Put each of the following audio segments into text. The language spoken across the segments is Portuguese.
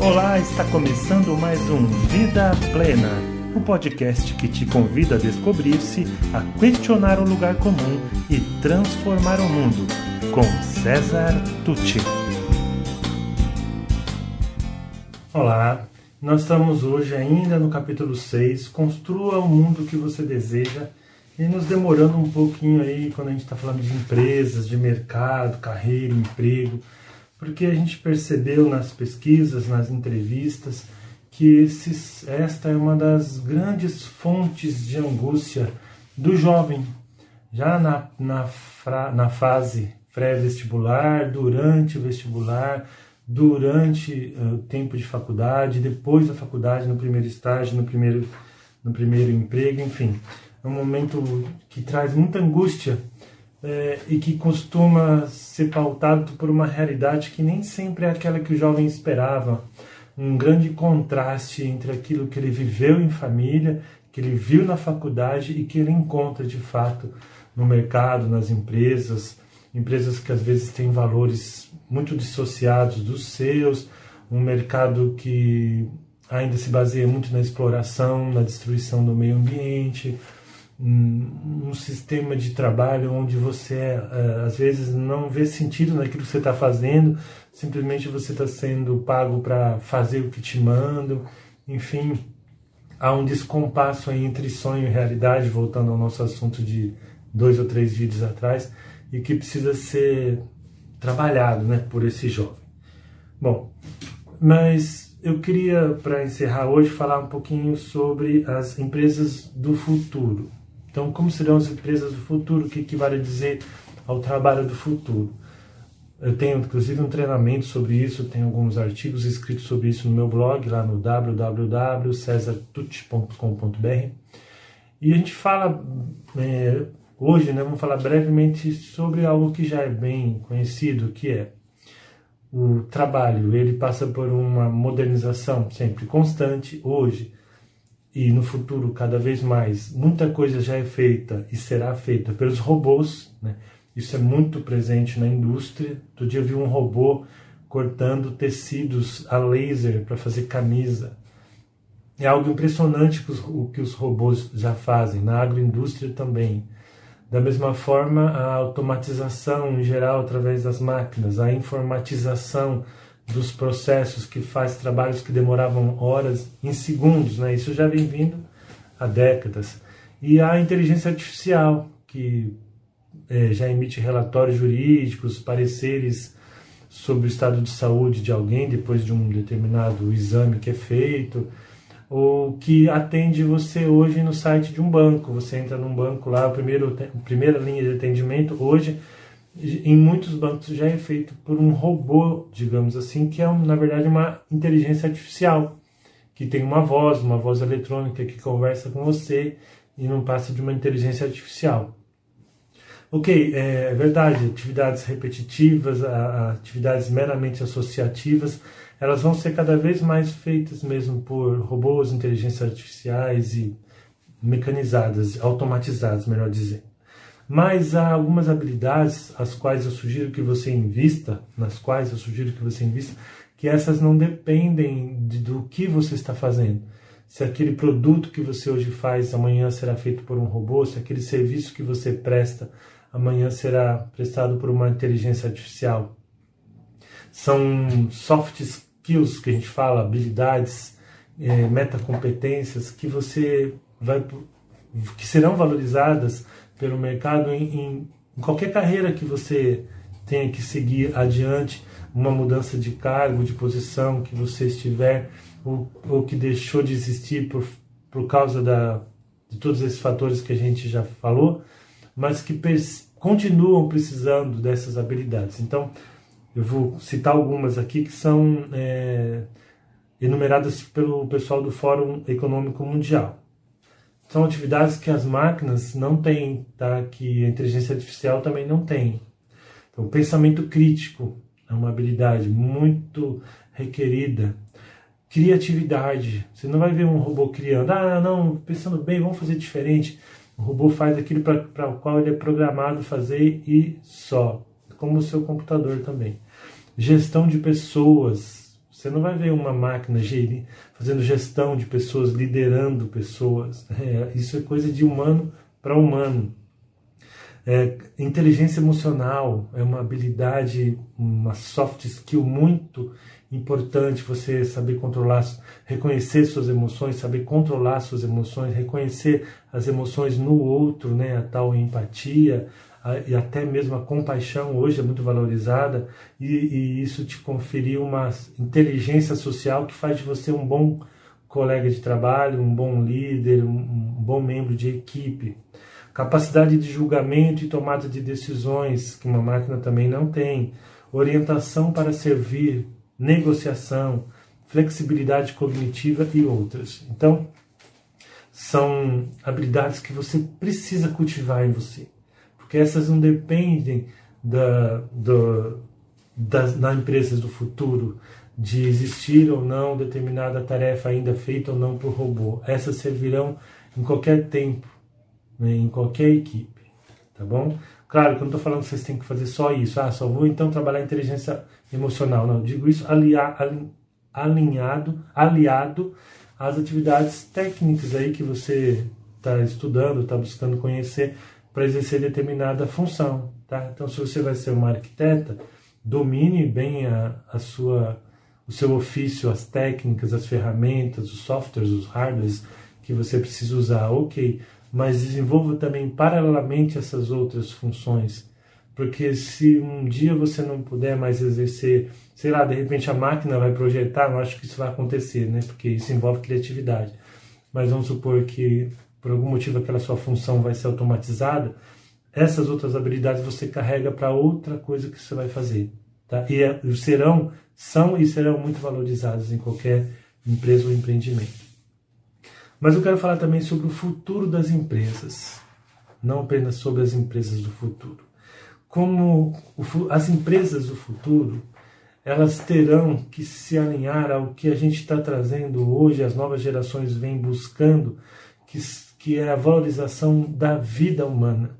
Olá, está começando mais um Vida Plena, o um podcast que te convida a descobrir-se, a questionar o lugar comum e transformar o mundo, com César Tucci. Olá, nós estamos hoje ainda no capítulo 6, Construa o mundo que você deseja, e nos demorando um pouquinho aí quando a gente está falando de empresas, de mercado, carreira, emprego porque a gente percebeu nas pesquisas, nas entrevistas, que esses, esta é uma das grandes fontes de angústia do jovem, já na, na, fra, na fase pré-vestibular, durante o vestibular, durante uh, o tempo de faculdade, depois da faculdade, no primeiro estágio, no primeiro, no primeiro emprego, enfim. É um momento que traz muita angústia é, e que costuma ser pautado por uma realidade que nem sempre é aquela que o jovem esperava. Um grande contraste entre aquilo que ele viveu em família, que ele viu na faculdade e que ele encontra de fato no mercado, nas empresas, empresas que às vezes têm valores muito dissociados dos seus, um mercado que ainda se baseia muito na exploração, na destruição do meio ambiente, um, sistema de trabalho onde você uh, às vezes não vê sentido naquilo que você está fazendo, simplesmente você está sendo pago para fazer o que te mandam, enfim, há um descompasso entre sonho e realidade, voltando ao nosso assunto de dois ou três vídeos atrás, e que precisa ser trabalhado né, por esse jovem. Bom, mas eu queria, para encerrar hoje, falar um pouquinho sobre as empresas do futuro. Então, como serão as empresas do futuro? O que equivale a dizer ao trabalho do futuro? Eu tenho inclusive um treinamento sobre isso, tenho alguns artigos escritos sobre isso no meu blog, lá no www.cesartucci.com.br. E a gente fala é, hoje, né, vamos falar brevemente sobre algo que já é bem conhecido, que é o trabalho. Ele passa por uma modernização sempre constante. Hoje, e no futuro cada vez mais, muita coisa já é feita e será feita pelos robôs. Né? Isso é muito presente na indústria. Todo dia eu vi um robô cortando tecidos a laser para fazer camisa. É algo impressionante o que os robôs já fazem, na agroindústria também. Da mesma forma, a automatização em geral através das máquinas, a informatização dos processos que faz trabalhos que demoravam horas em segundos, né? Isso já vem vindo há décadas. E a inteligência artificial, que é, já emite relatórios jurídicos, pareceres sobre o estado de saúde de alguém depois de um determinado exame que é feito, ou que atende você hoje no site de um banco. Você entra num banco lá, a, primeira linha de atendimento hoje em muitos bancos já é feito por um robô, digamos assim, que é na verdade uma inteligência artificial, que tem uma voz, uma voz eletrônica que conversa com você e não passa de uma inteligência artificial. Ok, é verdade, atividades repetitivas, atividades meramente associativas, elas vão ser cada vez mais feitas mesmo por robôs, inteligências artificiais e mecanizadas, automatizadas, melhor dizendo. Mas há algumas habilidades as quais eu sugiro que você invista, nas quais eu sugiro que você invista, que essas não dependem de, do que você está fazendo. Se aquele produto que você hoje faz amanhã será feito por um robô, se aquele serviço que você presta amanhã será prestado por uma inteligência artificial. São soft skills que a gente fala, habilidades, é, metacompetências que você vai que serão valorizadas pelo mercado em, em, em qualquer carreira que você tenha que seguir adiante, uma mudança de cargo, de posição que você estiver, ou, ou que deixou de existir por, por causa da, de todos esses fatores que a gente já falou, mas que continuam precisando dessas habilidades. Então, eu vou citar algumas aqui que são é, enumeradas pelo pessoal do Fórum Econômico Mundial são atividades que as máquinas não têm, tá? que a inteligência artificial também não tem. Então, o pensamento crítico é uma habilidade muito requerida. Criatividade. Você não vai ver um robô criando, ah, não, pensando bem, vamos fazer diferente. O robô faz aquilo para o qual ele é programado fazer e só, como o seu computador também. Gestão de pessoas. Você não vai ver uma máquina fazendo gestão de pessoas, liderando pessoas. É, isso é coisa de humano para humano. É, inteligência emocional é uma habilidade, uma soft skill muito importante. Você saber controlar, reconhecer suas emoções, saber controlar suas emoções, reconhecer as emoções no outro, né? A tal empatia e até mesmo a compaixão hoje é muito valorizada e, e isso te conferir uma inteligência social que faz de você um bom colega de trabalho, um bom líder, um, um bom membro de equipe. Capacidade de julgamento e tomada de decisões, que uma máquina também não tem, orientação para servir, negociação, flexibilidade cognitiva e outras. Então, são habilidades que você precisa cultivar em você, porque essas não dependem da, da, das na empresas do futuro de existir ou não determinada tarefa ainda feita ou não por robô. Essas servirão em qualquer tempo né, em qualquer equipe, tá bom? Claro que eu não estou falando que vocês têm que fazer só isso, ah, só vou então trabalhar inteligência emocional, não, digo isso alinhado, aliado às atividades técnicas aí que você está estudando, está buscando conhecer para exercer determinada função, tá? Então, se você vai ser uma arquiteta, domine bem a, a sua, o seu ofício, as técnicas, as ferramentas, os softwares, os hardwares que você precisa usar, ok mas desenvolva também paralelamente essas outras funções. Porque se um dia você não puder mais exercer, sei lá, de repente a máquina vai projetar, não acho que isso vai acontecer, né? Porque isso envolve criatividade. Mas vamos supor que por algum motivo aquela sua função vai ser automatizada, essas outras habilidades você carrega para outra coisa que você vai fazer, tá? E é, serão, são e serão muito valorizadas em qualquer empresa ou empreendimento. Mas eu quero falar também sobre o futuro das empresas, não apenas sobre as empresas do futuro. Como as empresas do futuro, elas terão que se alinhar ao que a gente está trazendo hoje, as novas gerações vêm buscando, que, que é a valorização da vida humana,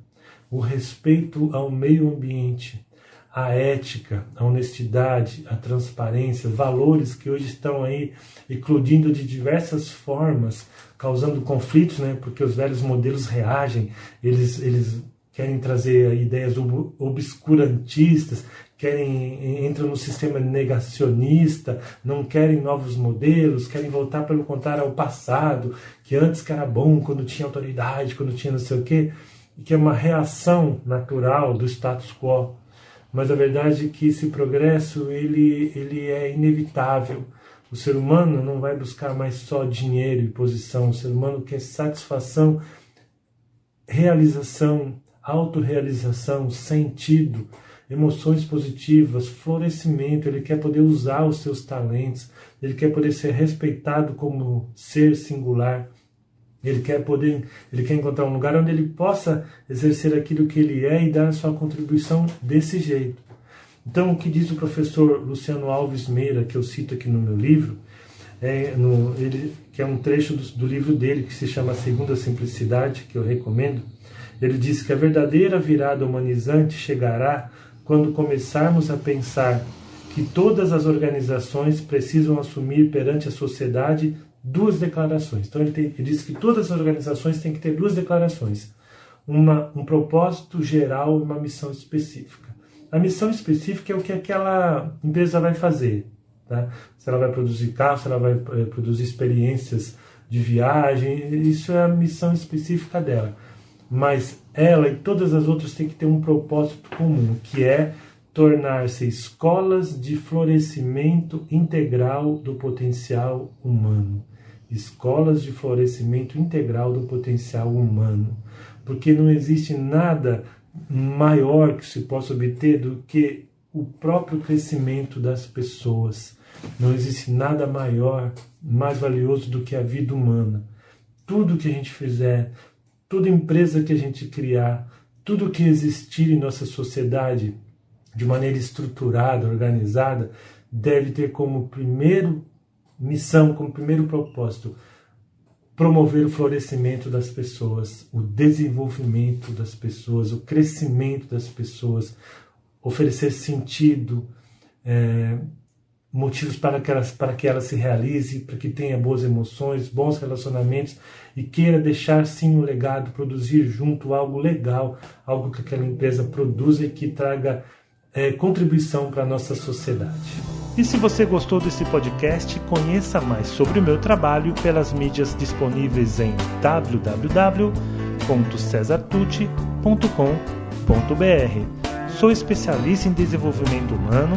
o respeito ao meio ambiente, a ética, a honestidade, a transparência, valores que hoje estão aí eclodindo de diversas formas, causando conflitos, né? Porque os velhos modelos reagem, eles, eles querem trazer ideias obscurantistas, querem entram no sistema negacionista, não querem novos modelos, querem voltar pelo contrário ao passado, que antes que era bom, quando tinha autoridade, quando tinha não sei o quê, que é uma reação natural do status quo. Mas a verdade é que esse progresso ele, ele é inevitável. O ser humano não vai buscar mais só dinheiro e posição, o ser humano quer satisfação, realização, autorrealização, sentido, emoções positivas, florescimento, ele quer poder usar os seus talentos, ele quer poder ser respeitado como ser singular. Ele quer poder, ele quer encontrar um lugar onde ele possa exercer aquilo que ele é e dar a sua contribuição desse jeito. Então, o que diz o professor Luciano Alves Meira, que eu cito aqui no meu livro, é no, ele, que é um trecho do, do livro dele que se chama Segunda Simplicidade, que eu recomendo. Ele diz que a verdadeira virada humanizante chegará quando começarmos a pensar que todas as organizações precisam assumir perante a sociedade duas declarações. Então ele, tem, ele diz que todas as organizações têm que ter duas declarações: uma, um propósito geral e uma missão específica. A missão específica é o que aquela empresa vai fazer. Tá? Se ela vai produzir carros, se ela vai é, produzir experiências de viagem, isso é a missão específica dela. Mas ela e todas as outras têm que ter um propósito comum, que é tornar-se escolas de florescimento integral do potencial humano. Escolas de florescimento integral do potencial humano. Porque não existe nada maior que se possa obter do que o próprio crescimento das pessoas. Não existe nada maior, mais valioso do que a vida humana. Tudo que a gente fizer, toda empresa que a gente criar, tudo que existir em nossa sociedade de maneira estruturada, organizada, deve ter como primeiro missão, como primeiro propósito, promover o florescimento das pessoas, o desenvolvimento das pessoas, o crescimento das pessoas, oferecer sentido, é, motivos para que, ela, para que ela se realize, para que tenha boas emoções, bons relacionamentos e queira deixar sim um legado, produzir junto algo legal, algo que aquela empresa produza e que traga é, contribuição para a nossa sociedade. E se você gostou desse podcast, conheça mais sobre o meu trabalho pelas mídias disponíveis em www.cesartucci.com.br. Sou especialista em desenvolvimento humano,